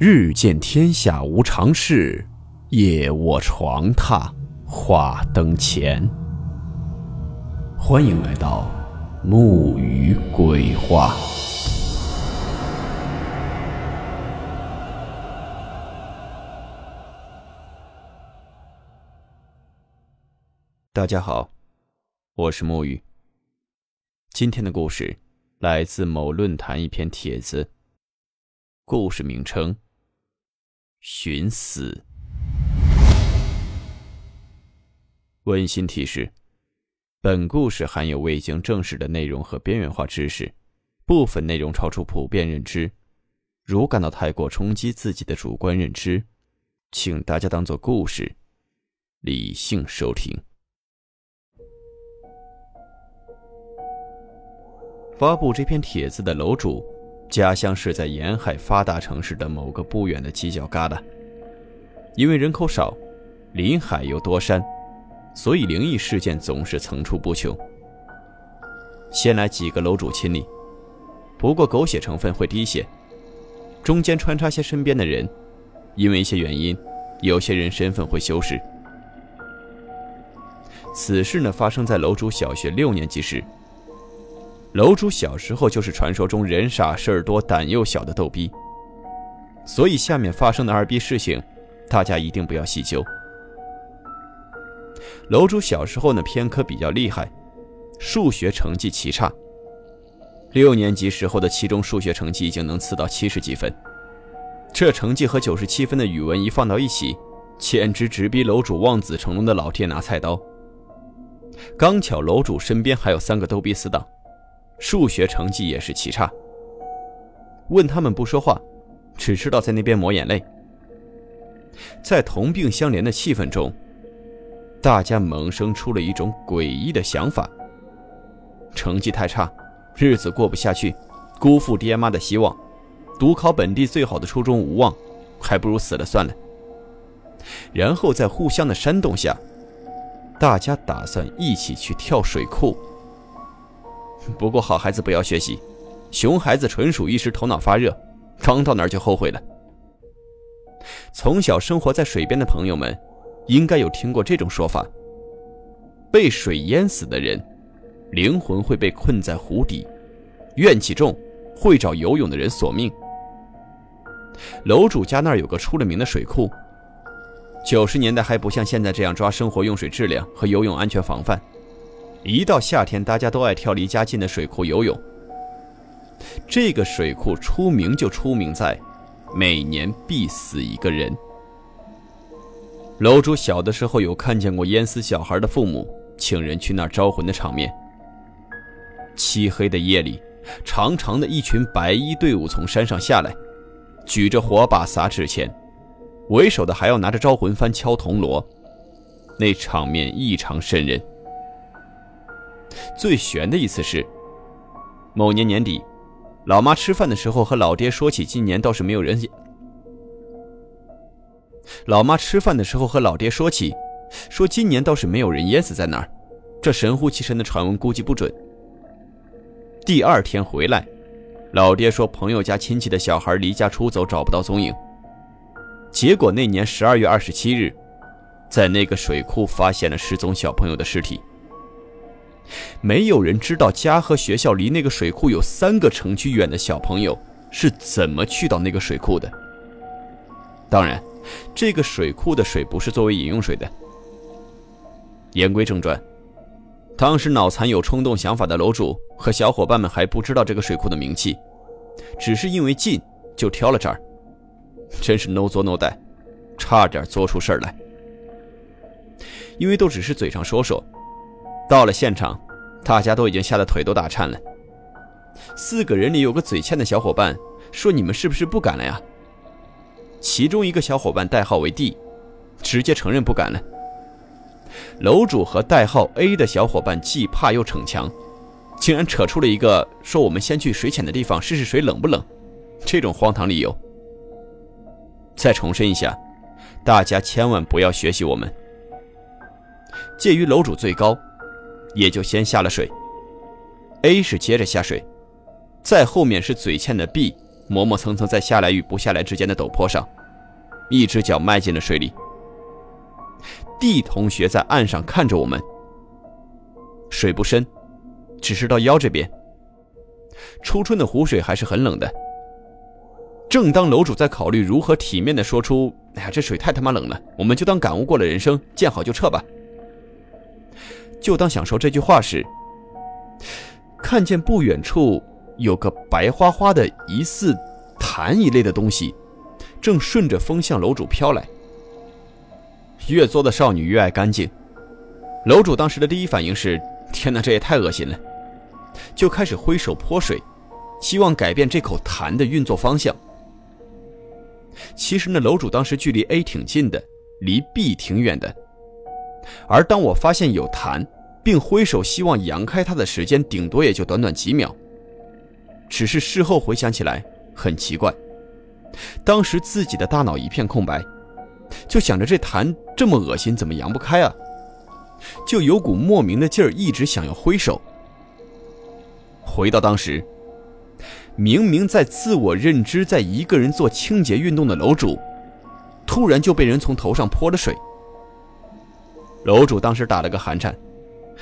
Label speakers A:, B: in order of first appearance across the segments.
A: 日见天下无常事，夜卧床榻话灯前。欢迎来到木鱼鬼话。大家好，我是木鱼。今天的故事来自某论坛一篇帖子，故事名称。寻死。温馨提示：本故事含有未经证实的内容和边缘化知识，部分内容超出普遍认知。如感到太过冲击自己的主观认知，请大家当做故事，理性收听。发布这篇帖子的楼主。家乡是在沿海发达城市的某个不远的犄角旮旯，因为人口少，临海又多山，所以灵异事件总是层出不穷。先来几个楼主亲历，不过狗血成分会低些，中间穿插些身边的人，因为一些原因，有些人身份会修饰。此事呢，发生在楼主小学六年级时。楼主小时候就是传说中人傻事儿多、胆又小的逗逼，所以下面发生的二逼事情，大家一定不要细究。楼主小时候呢偏科比较厉害，数学成绩奇差。六年级时候的期中数学成绩已经能次到七十几分，这成绩和九十七分的语文一放到一起，简直直逼楼主望子成龙的老爹拿菜刀。刚巧楼主身边还有三个逗逼死党。数学成绩也是奇差。问他们不说话，只知道在那边抹眼泪。在同病相怜的气氛中，大家萌生出了一种诡异的想法：成绩太差，日子过不下去，辜负爹妈的希望，读考本地最好的初中无望，还不如死了算了。然后在互相的煽动下，大家打算一起去跳水库。不过好孩子不要学习，熊孩子纯属一时头脑发热，刚到那儿就后悔了。从小生活在水边的朋友们，应该有听过这种说法：被水淹死的人，灵魂会被困在湖底，怨气重，会找游泳的人索命。楼主家那儿有个出了名的水库，九十年代还不像现在这样抓生活用水质量和游泳安全防范。一到夏天，大家都爱跳离家近的水库游泳。这个水库出名就出名在，每年必死一个人。楼主小的时候有看见过淹死小孩的父母请人去那儿招魂的场面。漆黑的夜里，长长的一群白衣队伍从山上下来，举着火把撒纸钱，为首的还要拿着招魂幡敲铜锣，那场面异常瘆人。最悬的一次是，某年年底，老妈吃饭的时候和老爹说起今年倒是没有人。老妈吃饭的时候和老爹说起，说今年倒是没有人淹死在那儿，这神乎其神的传闻估计不准。第二天回来，老爹说朋友家亲戚的小孩离家出走找不到踪影，结果那年十二月二十七日，在那个水库发现了失踪小朋友的尸体。没有人知道家和学校离那个水库有三个城区远的小朋友是怎么去到那个水库的。当然，这个水库的水不是作为饮用水的。言归正传，当时脑残有冲动想法的楼主和小伙伴们还不知道这个水库的名气，只是因为近就挑了这儿，真是 no 作 no 带，差点做出事儿来。因为都只是嘴上说说。到了现场，大家都已经吓得腿都打颤了。四个人里有个嘴欠的小伙伴说：“你们是不是不敢了呀？”其中一个小伙伴代号为 D，直接承认不敢了。楼主和代号 A 的小伙伴既怕又逞强，竟然扯出了一个说：“我们先去水浅的地方试试水冷不冷。”这种荒唐理由。再重申一下，大家千万不要学习我们。介于楼主最高。也就先下了水。A 是接着下水，再后面是嘴欠的 B 磨磨蹭蹭在下来与不下来之间的陡坡上，一只脚迈进了水里。D 同学在岸上看着我们，水不深，只是到腰这边。初春的湖水还是很冷的。正当楼主在考虑如何体面的说出“哎呀，这水太他妈冷了，我们就当感悟过了人生，见好就撤吧。”就当想说这句话时，看见不远处有个白花花的疑似痰一类的东西，正顺着风向楼主飘来。越作的少女越爱干净，楼主当时的第一反应是：“天哪，这也太恶心了！”就开始挥手泼水，希望改变这口痰的运作方向。其实呢，楼主当时距离 A 挺近的，离 B 挺远的。而当我发现有痰，并挥手希望扬开它的时间，顶多也就短短几秒。只是事后回想起来，很奇怪，当时自己的大脑一片空白，就想着这痰这么恶心，怎么扬不开啊？就有股莫名的劲儿，一直想要挥手。回到当时。明明在自我认知，在一个人做清洁运动的楼主，突然就被人从头上泼了水。楼主当时打了个寒颤，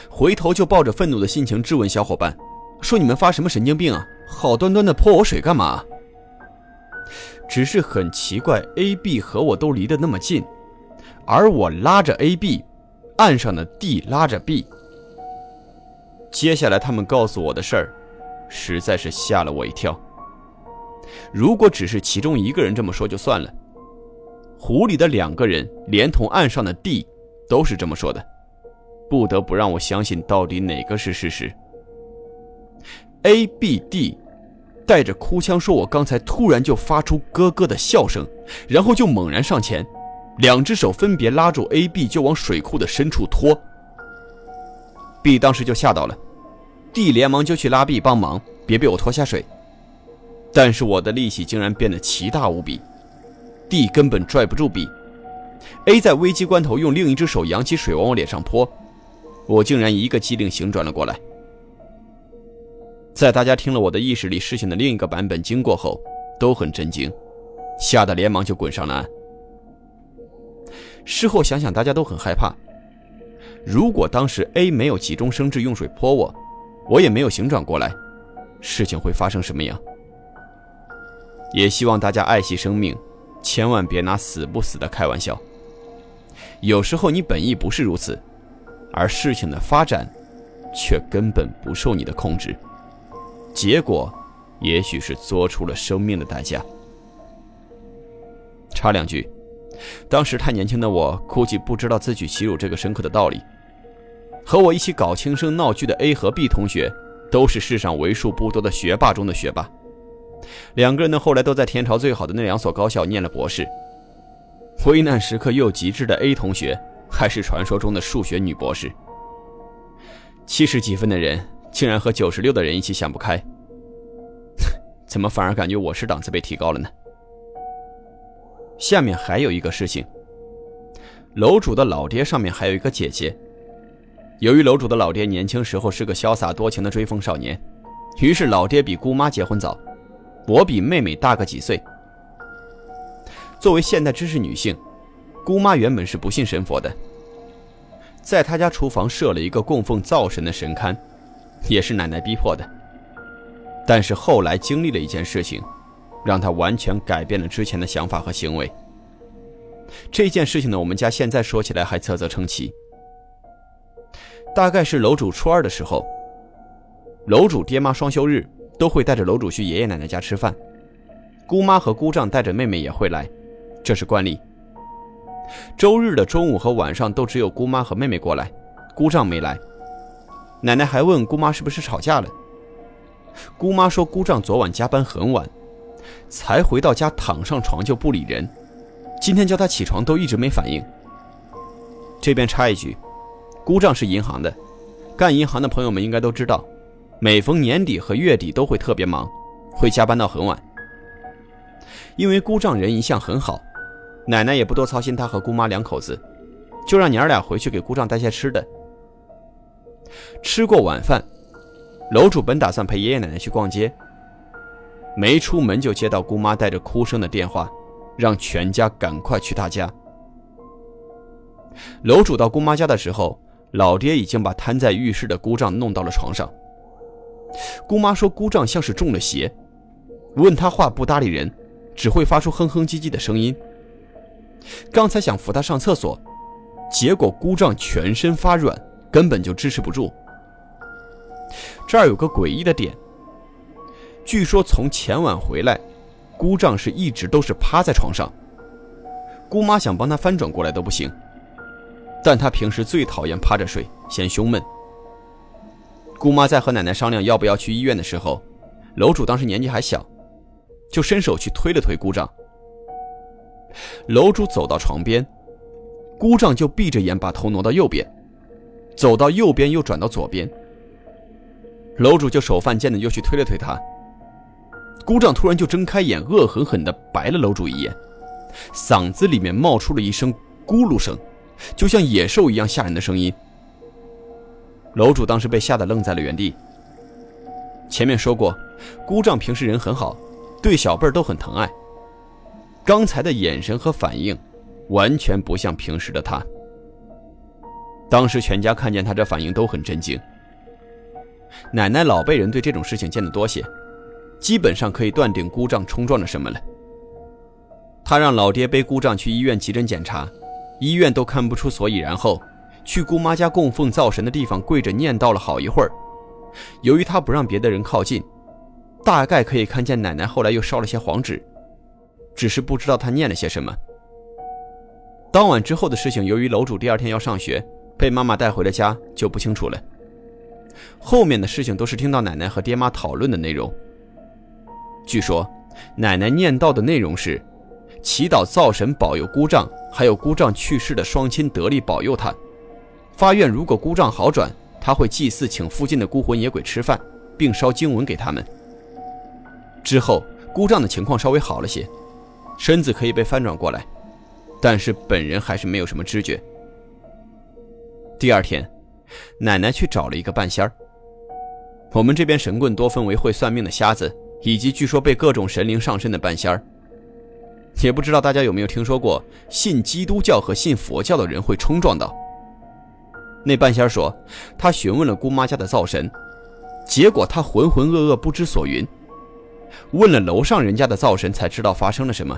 A: 回头就抱着愤怒的心情质问小伙伴：“说你们发什么神经病啊？好端端的泼我水干嘛？”只是很奇怪，A、B 和我都离得那么近，而我拉着 A、B，岸上的 D 拉着 B。接下来他们告诉我的事儿。实在是吓了我一跳。如果只是其中一个人这么说就算了，湖里的两个人连同岸上的 D 都是这么说的，不得不让我相信到底哪个是事实。A、B、D 带着哭腔说：“我刚才突然就发出咯咯的笑声，然后就猛然上前，两只手分别拉住 A、B 就往水库的深处拖。B 当时就吓到了。” D 连忙就去拉 B 帮忙，别被我拖下水。但是我的力气竟然变得奇大无比，D 根本拽不住 B。A 在危机关头用另一只手扬起水往我脸上泼，我竟然一个机灵醒转了过来。在大家听了我的意识里事情的另一个版本经过后，都很震惊，吓得连忙就滚上了岸。事后想想，大家都很害怕。如果当时 A 没有急中生智用水泼我，我也没有醒转过来，事情会发生什么样？也希望大家爱惜生命，千万别拿死不死的开玩笑。有时候你本意不是如此，而事情的发展却根本不受你的控制，结果也许是做出了生命的代价。插两句，当时太年轻的我估计不知道自取其辱这个深刻的道理。和我一起搞轻生闹剧的 A 和 B 同学，都是世上为数不多的学霸中的学霸。两个人呢，后来都在天朝最好的那两所高校念了博士。危难时刻又极致的 A 同学，还是传说中的数学女博士。七十几分的人，竟然和九十六的人一起想不开，怎么反而感觉我是档次被提高了呢？下面还有一个事情，楼主的老爹上面还有一个姐姐。由于楼主的老爹年轻时候是个潇洒多情的追风少年，于是老爹比姑妈结婚早，我比妹妹大个几岁。作为现代知识女性，姑妈原本是不信神佛的，在她家厨房设了一个供奉灶神的神龛，也是奶奶逼迫的。但是后来经历了一件事情，让她完全改变了之前的想法和行为。这件事情呢，我们家现在说起来还啧啧称奇。大概是楼主初二的时候，楼主爹妈双休日都会带着楼主去爷爷奶奶家吃饭，姑妈和姑丈带着妹妹也会来，这是惯例。周日的中午和晚上都只有姑妈和妹妹过来，姑丈没来。奶奶还问姑妈是不是吵架了，姑妈说姑丈昨晚加班很晚，才回到家躺上床就不理人，今天叫他起床都一直没反应。这边插一句。姑丈是银行的，干银行的朋友们应该都知道，每逢年底和月底都会特别忙，会加班到很晚。因为姑丈人一向很好，奶奶也不多操心他和姑妈两口子，就让娘儿俩回去给姑丈带些吃的。吃过晚饭，楼主本打算陪爷爷奶奶去逛街，没出门就接到姑妈带着哭声的电话，让全家赶快去她家。楼主到姑妈家的时候，老爹已经把瘫在浴室的姑丈弄到了床上。姑妈说姑丈像是中了邪，问他话不搭理人，只会发出哼哼唧唧的声音。刚才想扶他上厕所，结果姑丈全身发软，根本就支持不住。这儿有个诡异的点。据说从前晚回来，姑丈是一直都是趴在床上。姑妈想帮他翻转过来都不行。但他平时最讨厌趴着睡，嫌胸闷。姑妈在和奶奶商量要不要去医院的时候，楼主当时年纪还小，就伸手去推了推姑丈。楼主走到床边，姑丈就闭着眼把头挪到右边，走到右边又转到左边。楼主就手犯贱的又去推了推他。姑丈突然就睁开眼，恶狠狠地白了楼主一眼，嗓子里面冒出了一声咕噜声，就像野兽一样吓人的声音。楼主当时被吓得愣在了原地。前面说过，姑丈平时人很好，对小辈儿都很疼爱。刚才的眼神和反应，完全不像平时的他。当时全家看见他这反应都很震惊。奶奶老辈人对这种事情见得多些。基本上可以断定姑丈冲撞了什么了。他让老爹背姑丈去医院急诊检查，医院都看不出所以然后，去姑妈家供奉灶神的地方跪着念叨了好一会儿。由于他不让别的人靠近，大概可以看见奶奶后来又烧了些黄纸，只是不知道他念了些什么。当晚之后的事情，由于楼主第二天要上学，被妈妈带回了家，就不清楚了。后面的事情都是听到奶奶和爹妈讨论的内容。据说，奶奶念叨的内容是，祈祷灶神保佑姑丈，还有姑丈去世的双亲得力保佑他。发愿如果姑丈好转，他会祭祀请附近的孤魂野鬼吃饭，并烧经文给他们。之后，姑丈的情况稍微好了些，身子可以被翻转过来，但是本人还是没有什么知觉。第二天，奶奶去找了一个半仙儿。我们这边神棍多分为会算命的瞎子。以及据说被各种神灵上身的半仙儿，也不知道大家有没有听说过，信基督教和信佛教的人会冲撞到。那半仙儿说，他询问了姑妈家的灶神，结果他浑浑噩噩不知所云。问了楼上人家的灶神，才知道发生了什么。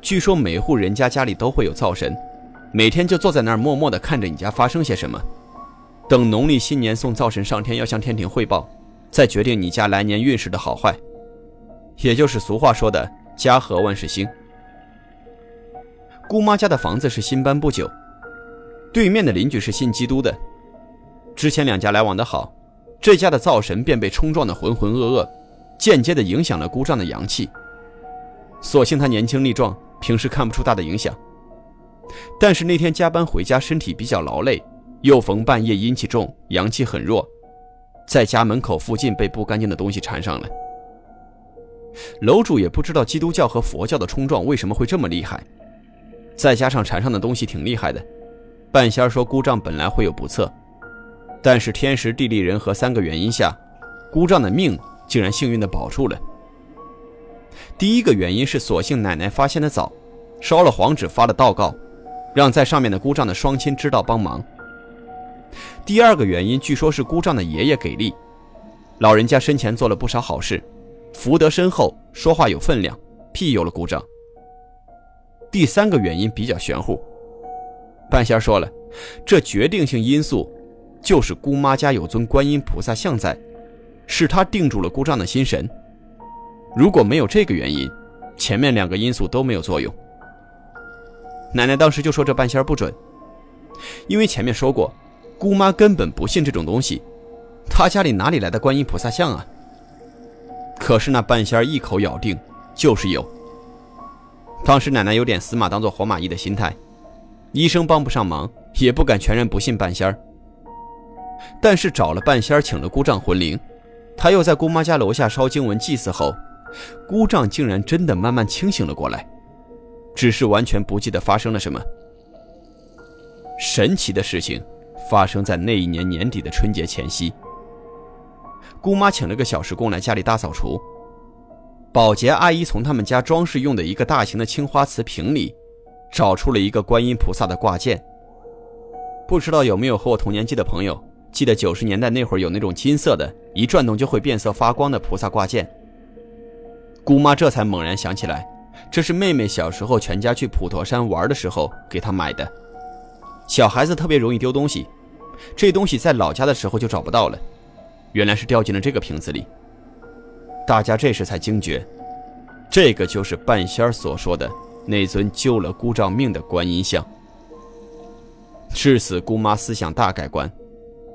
A: 据说每户人家家里都会有灶神，每天就坐在那儿默默地看着你家发生些什么，等农历新年送灶神上天，要向天庭汇报。再决定你家来年运势的好坏，也就是俗话说的“家和万事兴”。姑妈家的房子是新搬不久，对面的邻居是信基督的，之前两家来往的好，这家的灶神便被冲撞的浑浑噩噩，间接的影响了姑丈的阳气。所幸他年轻力壮，平时看不出大的影响，但是那天加班回家，身体比较劳累，又逢半夜阴气重，阳气很弱。在家门口附近被不干净的东西缠上了，楼主也不知道基督教和佛教的冲撞为什么会这么厉害，再加上缠上的东西挺厉害的，半仙说姑丈本来会有不测，但是天时地利人和三个原因下，姑丈的命竟然幸运的保住了。第一个原因是所幸奶奶发现的早，烧了黄纸发了祷告，让在上面的姑丈的双亲知道帮忙。第二个原因，据说是姑丈的爷爷给力，老人家生前做了不少好事，福德深厚，说话有分量，庇佑了姑丈。第三个原因比较玄乎，半仙说了，这决定性因素就是姑妈家有尊观音菩萨像在，是他定住了姑丈的心神。如果没有这个原因，前面两个因素都没有作用。奶奶当时就说这半仙不准，因为前面说过。姑妈根本不信这种东西，她家里哪里来的观音菩萨像啊？可是那半仙一口咬定就是有。当时奶奶有点死马当做活马医的心态，医生帮不上忙，也不敢全然不信半仙。但是找了半仙，请了姑丈魂灵，他又在姑妈家楼下烧经文祭祀后，姑丈竟然真的慢慢清醒了过来，只是完全不记得发生了什么。神奇的事情。发生在那一年年底的春节前夕，姑妈请了个小时工来家里大扫除，保洁阿姨从他们家装饰用的一个大型的青花瓷瓶里，找出了一个观音菩萨的挂件。不知道有没有和我同年纪的朋友记得九十年代那会儿有那种金色的，一转动就会变色发光的菩萨挂件？姑妈这才猛然想起来，这是妹妹小时候全家去普陀山玩的时候给她买的。小孩子特别容易丢东西，这东西在老家的时候就找不到了，原来是掉进了这个瓶子里。大家这时才惊觉，这个就是半仙所说的那尊救了姑丈命的观音像。至此，姑妈思想大改观，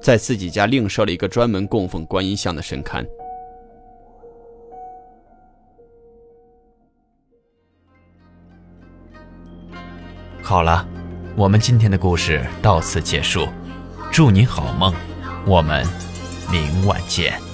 A: 在自己家另设了一个专门供奉观音像的神龛。
B: 好了，我们今天的故事到此结束，祝你好梦，我们明晚见。